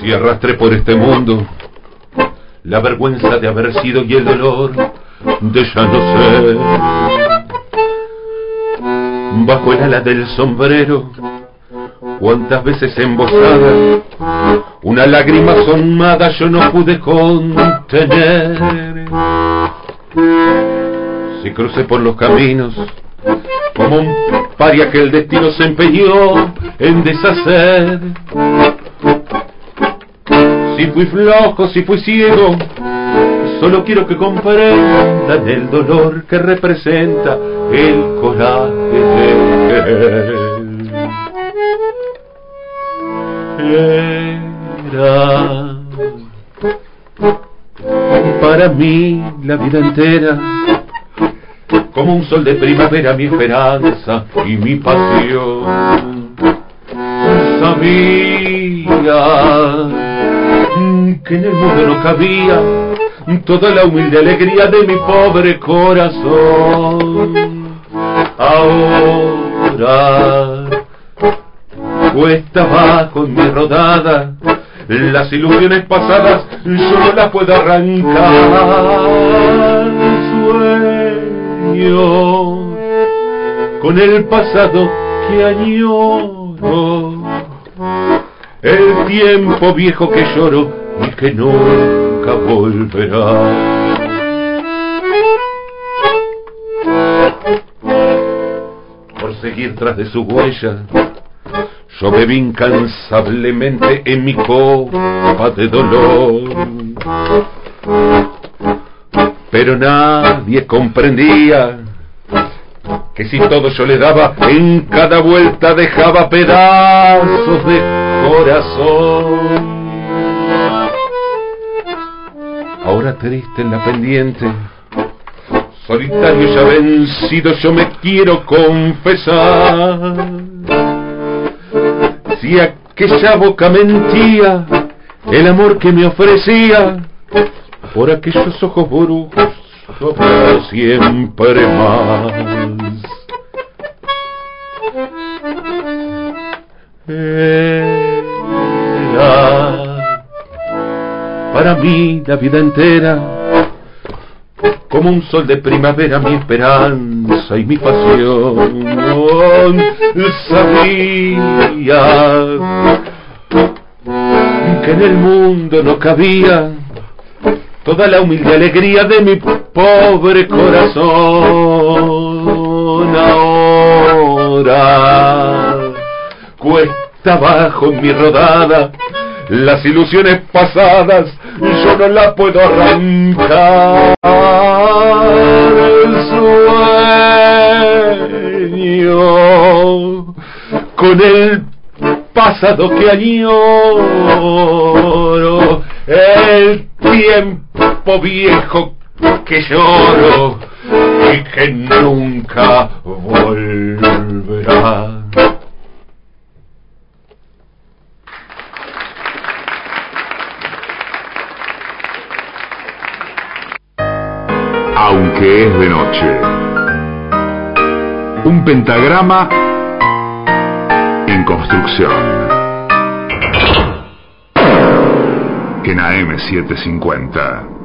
Si arrastré por este mundo la vergüenza de haber sido y el dolor de ya no ser. Bajo el ala del sombrero, cuántas veces embosada, una lágrima sonmada yo no pude contener. Si crucé por los caminos, como un paria que el destino se empeñó en deshacer. Si fui flojo, si fui ciego, solo quiero que comprendan el dolor que representa el coraje de Era para mí la vida entera como un sol de primavera mi esperanza y mi pasión. Sabía que en el mundo no cabía toda la humilde alegría de mi pobre corazón. Ahora cuesta abajo en mi rodada, las ilusiones pasadas yo no las puedo arrancar. Sueño con el pasado que añoro, el tiempo viejo que lloro y que nunca volverá. Por seguir tras de su huella, yo bebí incansablemente en mi copa de dolor. Pero nadie comprendía que si todo yo le daba, en cada vuelta dejaba pedazos de corazón. Ahora triste en la pendiente, solitario ya vencido, yo me quiero confesar. Si aquella boca mentía, el amor que me ofrecía, por aquellos ojos brujos, yo siempre más. Era para mí la vida entera como un sol de primavera mi esperanza y mi pasión sabía que en el mundo no cabía toda la humilde alegría de mi pobre corazón ahora cuesta abajo mi rodada. Las ilusiones pasadas yo no las puedo arrancar. El sueño con el pasado que añoro el tiempo viejo que lloro y que nunca volverá aunque es de noche. Un pentagrama en construcción. En AM750.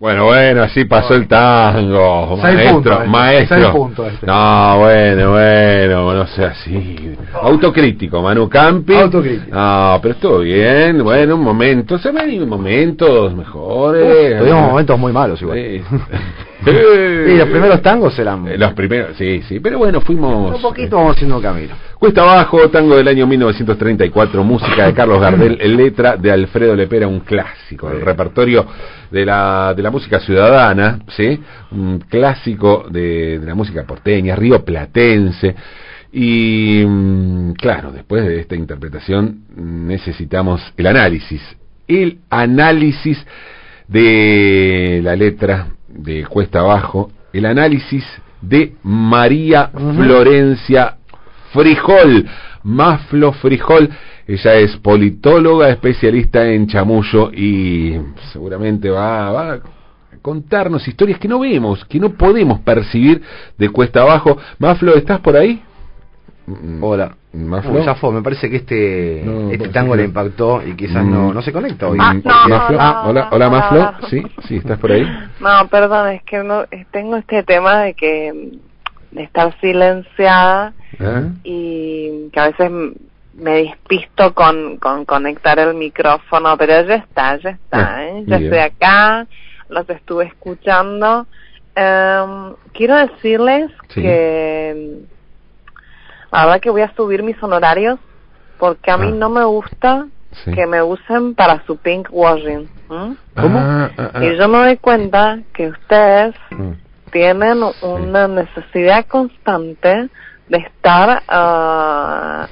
Bueno, bueno, así pasó el tango, maestro, puntos, este, maestro. puntos este. No, bueno, bueno, no sea así. Autocrítico, Manu Campi. Autocrítico. No, pero estuvo bien, bueno, un momento, se ven momentos mejores. Tuvimos momentos muy malos igual. Sí. Sí, los primeros tangos eran... Eh, Los primeros, sí, sí, pero bueno, fuimos... Un poquito vamos haciendo camino. Cuesta abajo, tango del año 1934, música de Carlos Gardel, letra de Alfredo Lepera, un clásico, el repertorio de la, de la música ciudadana, ¿sí? Un clásico de, de la música porteña, río platense. Y mm, claro, después de esta interpretación necesitamos el análisis, el análisis de la letra de Cuesta Abajo, el análisis de María Florencia Frijol, Maflo Frijol, ella es politóloga, especialista en chamullo y seguramente va, va a contarnos historias que no vemos, que no podemos percibir de Cuesta Abajo. Maflo, ¿estás por ahí? Hola. Maflo. Uy, zafó, me parece que este, No, este vos tango sí le impactó y quizás Mm. no, no se conecta hoy. Ah, Mm, no, Maflo. no, no, hola, no, hola no, Maflo. no. Sí, sí, estás por ahí. No, perdón, es que no, es- tengo este tema de que de estar silenciada ¿Ah? y que a veces me despisto con, con conectar el micrófono, pero ya está, ya está, Ah, ¿eh? ya bien. estoy acá, los estuve escuchando. Em, quiero decirles Sí. que la verdad que voy a subir mis honorarios porque a mí Ah. no me gusta Sí. que me usen para su pink washing. ¿Cómo? Ah, ah, ah. Y yo me doy cuenta que ustedes Mm. tienen una necesidad constante de estar ah,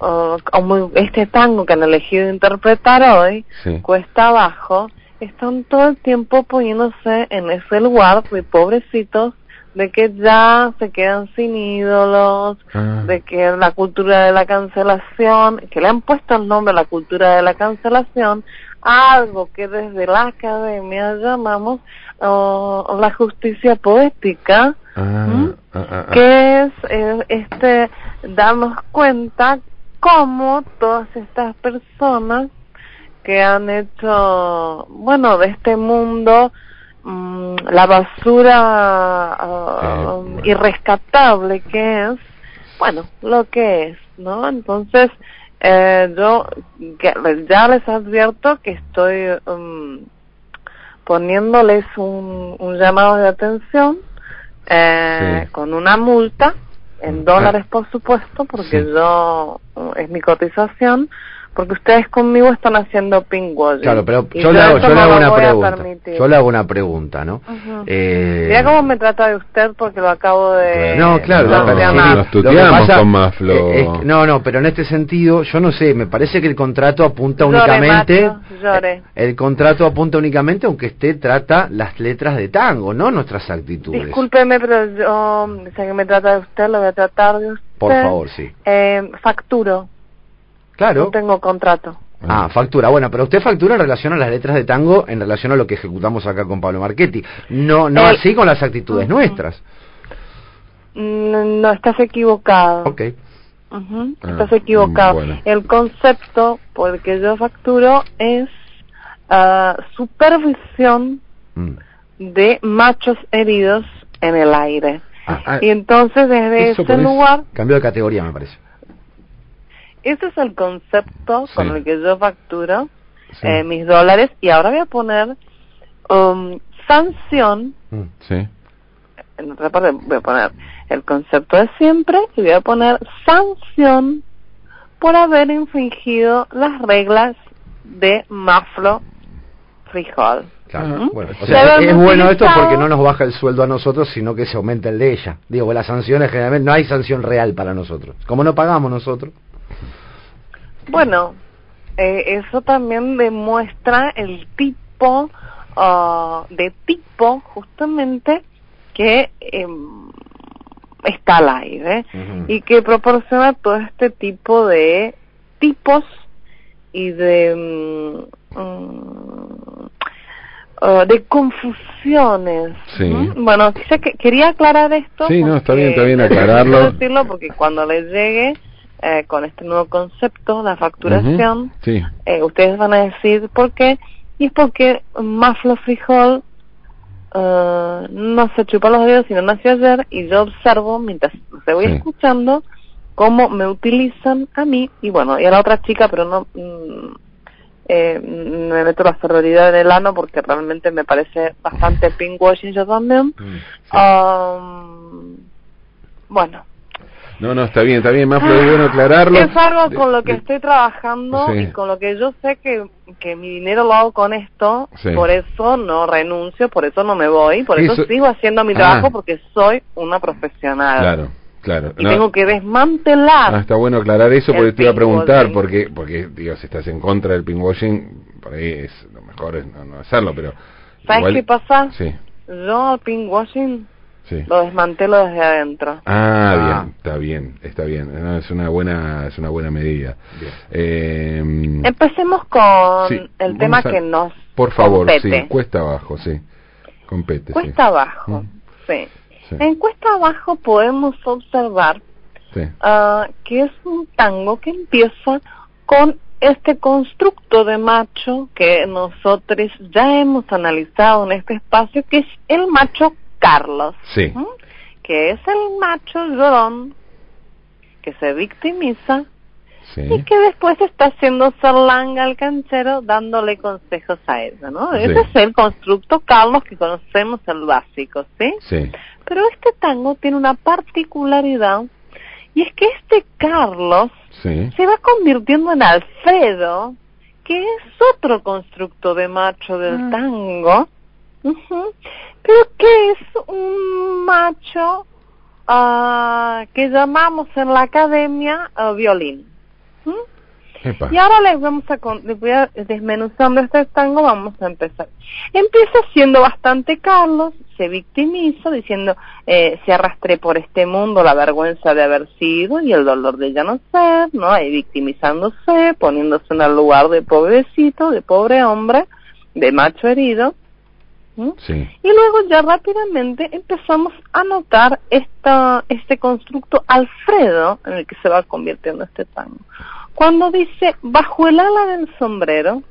ah, como este tango que han elegido interpretar hoy Sí. cuesta abajo están todo el tiempo poniéndose en ese lugar de pobrecitos de que ya se quedan sin ídolos Ah. de que la cultura de la cancelación, que le han puesto el nombre a la cultura de la cancelación, algo que desde la academia llamamos oh, la justicia poética, Ah, ah, que es eh, este darnos cuenta cómo todas estas personas que han hecho, bueno, de este mundo mm, la basura ah, bueno. irrescatable que es, bueno, lo que es, ¿no? Entonces, eh, yo que- ya les advierto que estoy mm, poniéndoles un, un llamado de atención eh, Sí. con una multa en dólares por supuesto porque Sí. yo es mi cotización porque ustedes conmigo están haciendo pinkwashing Claro, pero yo le hago, yo le no hago una pregunta. Yo le hago una pregunta, ¿no? Ujú. Eh, Mira cómo me trata de usted porque lo acabo de No, claro, No, no, sí, nos tuteamos con eh, es- no, no, pero en este sentido, yo no sé, me parece que el contrato apunta Llore, únicamente. llore. El contrato apunta únicamente, aunque esté trata las letras de tango, no nuestras actitudes. Discúlpeme, pero yo, sé que me trata de usted, lo voy a tratar de usted. Por favor, sí. Eh, facturo, Claro. no tengo contrato. Ah, factura. Bueno, pero usted factura en relación a las letras de tango, en relación a lo que ejecutamos acá con Pablo Marchetti. No, no El- así con las actitudes nuestras. No, estás equivocado. Ok. Ah, Estás equivocado. bueno. El concepto por el que yo facturo es ah, supervisión Mm. de machos heridos en el aire. Ah, ah, Y entonces desde ese lugar, Cambio de categoría, me parece. Ese es el concepto Sí. con el que yo facturo sí, eh, mis dólares y ahora voy a poner um, sanción Mm. sí. en otra parte voy a poner el concepto de siempre y voy a poner sanción por haber infringido las reglas de Maflo Frijol. Claro. Bueno, o Se sea, es bueno esto porque no nos baja el sueldo a nosotros, sino que se aumenta el de ella. Digo, las sanciones generalmente no hay sanción real para nosotros. Como no pagamos nosotros. Bueno, eh, eso también demuestra el tipo ah, de tipo justamente que em, está al aire y que proporciona todo este tipo de tipos y de mm, mm, ah, de confusiones. Sí. ¿Mm? Bueno, quizá que- quería aclarar esto. Sí, no, está bien, está bien aclararlo. decirlo porque cuando les llegue eh, con este nuevo concepto, la facturación, Sí. eh, ustedes van a decir por qué, y es porque Maflo Frijol eh, no se chupa los dedos, sino nació ayer, y yo observo, mientras se voy Sí. escuchando, cómo me utilizan a mí, y bueno, y a la otra chica, pero no... mm, eh, me meto la sororidad en el ano porque realmente me parece bastante pinkwashing yo también. Um, bueno, No, no, está bien, está bien, Maflo, es bueno aclararlo. es algo con lo que estoy trabajando Sí. y con lo que yo sé que, que mi dinero lo hago con esto, Sí. por eso no renuncio, por eso no me voy, por eso, Eso- sigo haciendo mi Ah. trabajo porque soy una profesional. Claro, claro. Y No. tengo que desmantelar. Ah, está bueno aclarar eso porque te iba a preguntar, porque, porque, digo, si estás en contra del pinkwashing, por ahí es, lo mejor es no, no hacerlo, pero... ¿Sabes igual- qué pasa? Sí, Yo al pinkwashing sí. lo desmantelo desde adentro. Ah, Ah. bien, está bien, está bien. No, es una buena, es una buena medida. Eh, Empecemos con sí, el tema a- que nos por favor, compete. sí, cuesta abajo, sí. Compete, sí. Cuesta abajo, Mm. sí. Sí. En cuesta abajo podemos observar Sí. ah, que es un tango que empieza con este constructo de macho que nosotros ya hemos analizado en este espacio, que es el macho Carlos, Sí. que es el macho llorón que se victimiza Sí. y que después está haciendo sarlanga al canchero dándole consejos a ella, ¿no? Sí. Ese es el constructo Carlos que conocemos el básico, ¿sí? Sí. Pero este tango tiene una particularidad y es que este Carlos Sí. se va convirtiendo en Alfredo, que es otro constructo de macho del tango, pero que es un macho ah, que llamamos en la academia ah, violín. ¿Mm? Y ahora les vamos a, con- les voy a desmenuzando este tango, vamos a empezar. Empieza siendo bastante Carlos, se victimiza diciendo, eh, se arrastré por este mundo la vergüenza de haber sido y el dolor de ya no ser, ¿no? Y victimizándose, poniéndose en el lugar de pobrecito, de pobre hombre, de macho herido. ¿Mm? Sí. Y luego ya rápidamente empezamos a notar esta, este constructo Alfredo en el que se va convirtiendo este tango. Cuando dice, bajo el ala del sombrero,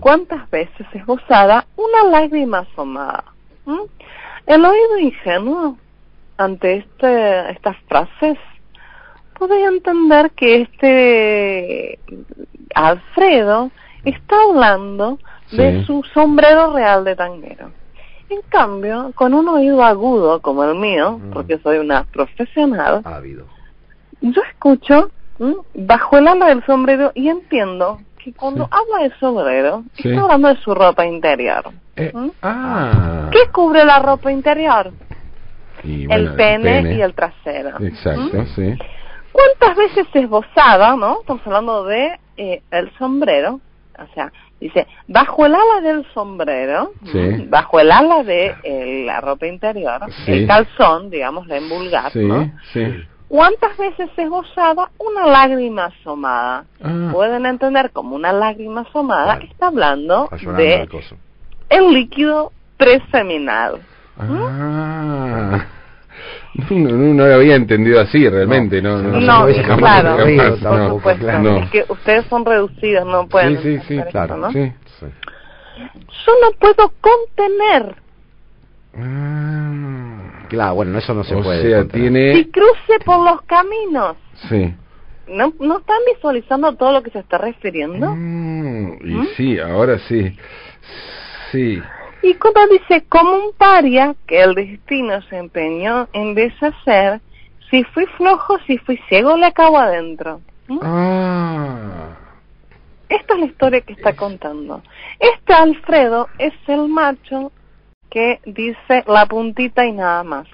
¿cuántas veces esbozada una lágrima asomada? ¿Mm? El oído ingenuo ante este, estas frases podría entender que este Alfredo está hablando de su sombrero real de tanguero. En cambio, con un oído agudo como el mío, Mm. porque soy una profesional, Ávido. yo escucho ¿m? bajo el ala del sombrero y entiendo que cuando Sí. habla de sombrero, Sí. está hablando de su ropa interior. Eh, ah. ¿Qué cubre la ropa interior? Y el pene, y el trasero. Exacto, ¿Mm? sí. ¿Cuántas veces esbozada, no? Estamos hablando de eh, el sombrero, o sea, dice, bajo el ala del sombrero, bajo el ala de eh, la ropa interior, Sí. el calzón, digamos, en vulgar, Sí, ¿no? ¿Cuántas veces esbozada una lágrima asomada? Ah. Pueden entender como una lágrima asomada está hablando Está de el líquido preseminal. Ah. No, no, no lo había entendido así realmente, no. No, No, No, jamás claro, por tampoco, no. Es que ustedes son reducidos, no pueden Sí, sí, sí, claro, eso, ¿no? sí. Sí. Yo no puedo contener Ah. Claro, bueno, eso no se o puede. sea, contener. tiene... si cruce por los caminos. Sí. ¿No, ¿No están visualizando todo lo que se está refiriendo? Mm, y ¿Mm? sí, ahora sí. Sí. Y cuando dice como un paria que el destino se empeñó en deshacer, si fui flojo, si fui ciego, le acabo adentro. ¿Mm? Ah. Esta es la historia que está contando. Este Alfredo es el macho que dice la puntita y nada más.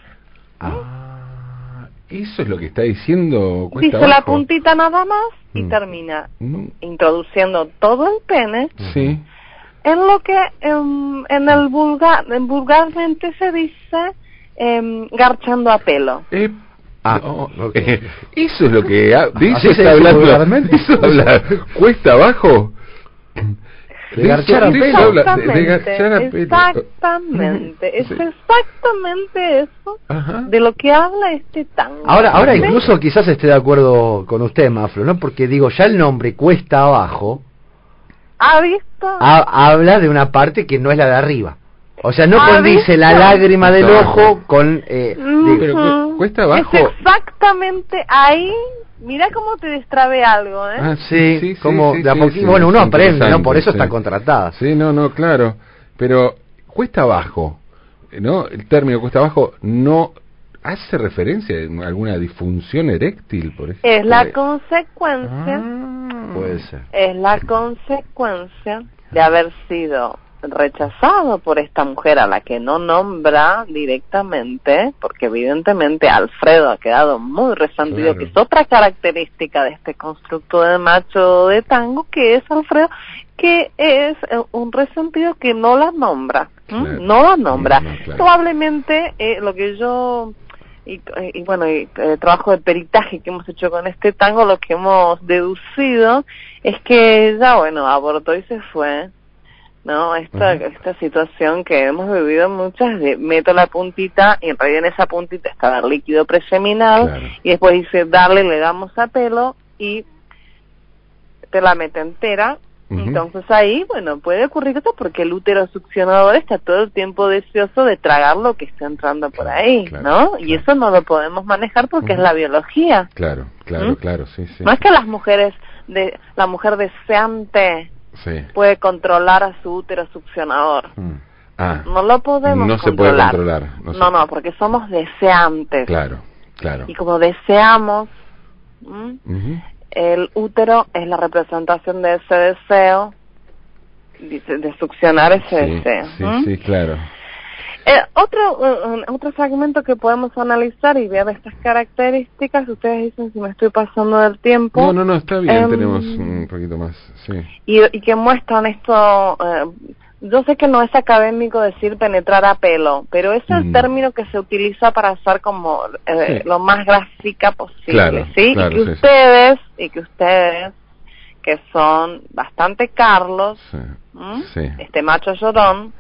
Ah, eso es lo que está diciendo Dice la puntita nada más y Mm. termina introduciendo todo el pene Sí. En lo que em, en el vulgar en vulgarmente se dice em, garchando a pelo. Eh, Ah, eh, eso es lo que ha- de Así eso está dice hablando. Eso habla cuesta abajo. De garchar a de pelo. habla, de- de garchar a pelo. Exactamente, es Sí. exactamente eso Ajá. de lo que habla este tango. Ahora, ahora incluso quizás esté de acuerdo con usted, Maflo, ¿no? Porque digo, ya el nombre cuesta abajo, ¿Ha visto? ha- habla de una parte que no es la de arriba. O sea, no ¿Ha condice la lágrima del ojo con... Eh, digo, Pero cu- cuesta abajo. Es exactamente ahí. Mira cómo te destrabe algo, ¿eh? Ah, sí, como de a sí, poquito- bueno, uno aprende, ¿no? Por eso está contratada. Sí, no, no, claro. Pero cuesta abajo, ¿no? El término cuesta abajo no hace referencia a alguna disfunción eréctil, por ejemplo. es la consecuencia, Ah. Puede ser. es la consecuencia de haber sido rechazado por esta mujer a la que no nombra directamente, porque evidentemente Alfredo ha quedado muy resentido, Claro. que es otra característica de este constructo de macho de tango, que es Alfredo, que es eh, un resentido que no la nombra, no la nombra. No, no, claro. Probablemente eh, lo que yo y, y bueno, y, eh, trabajo de peritaje que hemos hecho con este tango, lo que hemos deducido es que ella, bueno, abortó y se fue ¿no? Esta, esta situación que hemos vivido muchas de meto la puntita y en realidad en esa puntita estaba el líquido preseminal Claro. y después dice darle, le damos a pelo y te la mete entera. Entonces ahí, bueno, puede ocurrir esto porque el útero succionador está todo el tiempo deseoso de tragar lo que está entrando por Claro, ahí, claro, ¿no? Y eso no lo podemos manejar porque es la biología. Claro, claro, ¿Mm? claro, sí, sí. No es que las mujeres, de la mujer deseante Sí. puede controlar a su útero succionador. Mm. Ah, No lo podemos No se puede controlar. controlar, no No, se- no, porque somos deseantes. claro, claro. Y como deseamos. El útero es la representación de ese deseo, dice, de succionar ese Sí, deseo. sí, sí, claro. Eh, otro, uh, otro fragmento que podemos analizar y ver estas características, ustedes dicen si me estoy pasando del tiempo. No, no, no, está bien, Em, tenemos un poquito más, sí. y, y que muestran esto. eh, yo sé que no es académico decir penetrar a pelo, pero es el Mm. término que se utiliza para hacer como eh, Sí. lo más gráfica posible, Claro, ¿sí? claro, y que sí, sí. ustedes, y que ustedes, que son bastante Carlos, este macho llorón,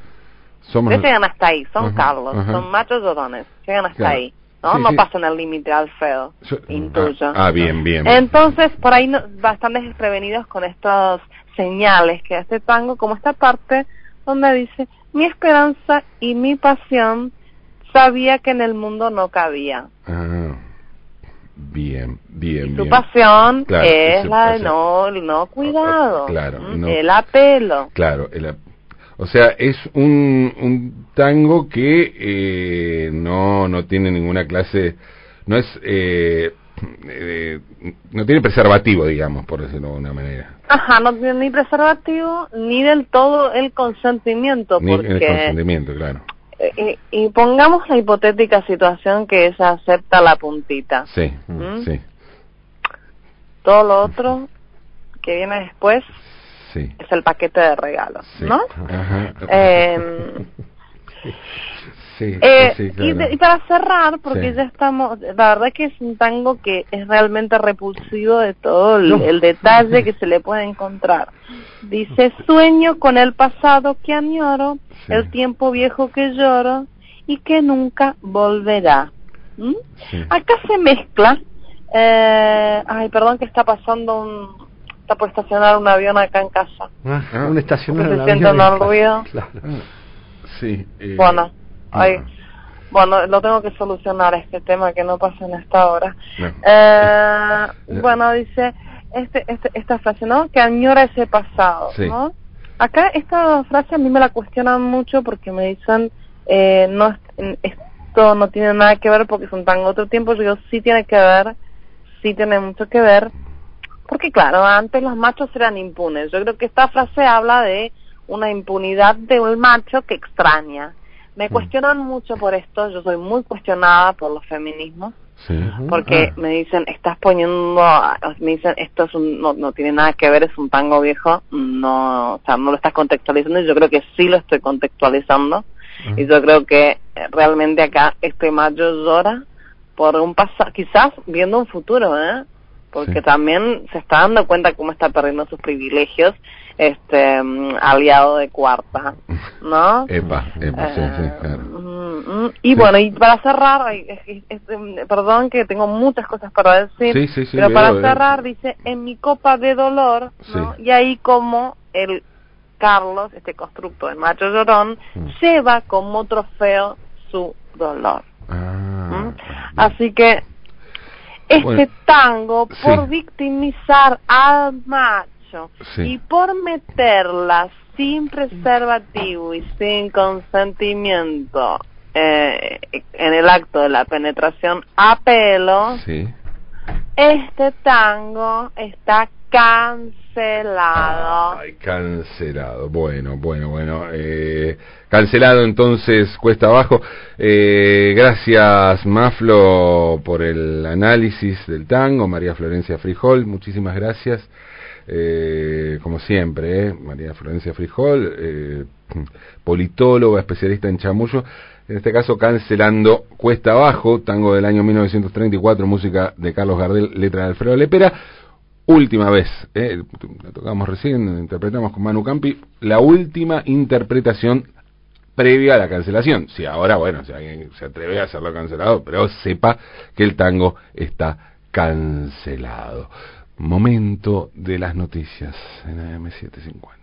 Somos... ustedes llegan hasta ahí, son Ajá, Carlos, ajá. son machos llorones, llegan hasta Claro. ahí, ¿no? No pasan el límite al feo, Yo- intuyo. Ah, ah, bien, bien. Entonces, por ahí no, bastante desprevenidos con estas señales que hace tango, como esta parte donde dice, mi esperanza y mi pasión sabía que en el mundo no cabía. Ah, bien, bien, Su bien. pasión Claro, es la de pasión. no, el no cuidado, Claro, no. el apelo. Claro, el ap- o sea, es un, un tango que eh, no, no tiene ninguna clase, no es, eh, eh, no tiene preservativo, digamos, por decirlo de alguna manera. Ajá, no tiene ni preservativo ni del todo el consentimiento, Ni porque el consentimiento, claro. eh, y, y pongamos la hipotética situación que ella acepta la puntita. Sí, ¿Mm? sí, Todo lo otro que viene después sí. es el paquete de regalos, sí. ¿no? Ajá. Eh, sí, eh, sí, y, claro. de- y para cerrar, porque Sí. ya estamos, la verdad que es un tango que es realmente repulsivo de todo el, No. el detalle que se le puede encontrar. Dice, sueño con el pasado que añoro, Sí. el tiempo viejo que lloro y que nunca volverá. ¿Mm? Sí. Acá se mezcla, eh, ay, perdón que está pasando un, está por estacionar un avión acá en casa. Ah, Ah. un estacionado. ¿Se en siente avión un y- ruido? Claro. Sí, eh, Bueno, ay, no. bueno, lo tengo que solucionar este tema que no pasa en esta hora. No. Eh, bueno, dice este, este, esta frase, ¿no? Que añora ese pasado, Sí. ¿no? Acá esta frase a mí me la cuestionan mucho porque me dicen, eh, no, es- esto no tiene nada que ver porque tango de otro tiempo. Yo digo, sí tiene que ver, sí tiene mucho que ver. Porque claro, antes los machos eran impunes. Yo creo que esta frase habla de una impunidad de un macho que extraña. Mm. Me cuestionan mucho por esto, yo soy muy cuestionada por los feminismos, Sí. porque Ah. me dicen, estás poniendo, me dicen, esto es un, no, no tiene nada que ver, es un tango viejo, no, o sea, no lo estás contextualizando, y yo creo que sí lo estoy contextualizando, y yo creo que eh, realmente acá este macho llora por un pasado, quizás viendo un futuro, ¿eh? Porque Sí. también se está dando cuenta cómo está perdiendo sus privilegios, este, mm, aliado de cuarta, ¿no? Epa, epa, sí, sí, Eh, claro. mm, mm, y Sí. bueno, y para cerrar, perdón que tengo muchas cosas para decir, Sí, pero veo, para veo. cerrar dice, en mi copa de dolor, ¿no? Y ahí como el Carlos, este constructo de macho llorón, Mm. lleva como trofeo su dolor. Ah. Así que este Bueno, tango, por victimizar al macho Sí. y por meterla sin preservativo y sin consentimiento eh, en el acto de la penetración a pelo, Sí. este tango está cancelado. Ay, cancelado. Bueno, bueno, bueno. Eh, cancelado entonces, cuesta abajo. Eh, gracias, Maflo, por el análisis del tango. María Florencia Frijol, muchísimas gracias. Eh, como siempre, eh, María Florencia Frijol, eh, politóloga, especialista en chamullo. En este caso, cancelando Cuesta Abajo, tango del año 1934, música de Carlos Gardel, letra de Alfredo Lepera. última vez, la tocamos recién, interpretamos con Manu Campi, la última interpretación previa a la cancelación. Si ahora, bueno, si alguien se atreve a hacerlo cancelado, pero sepa que el tango está cancelado. Momento de las noticias en AM750.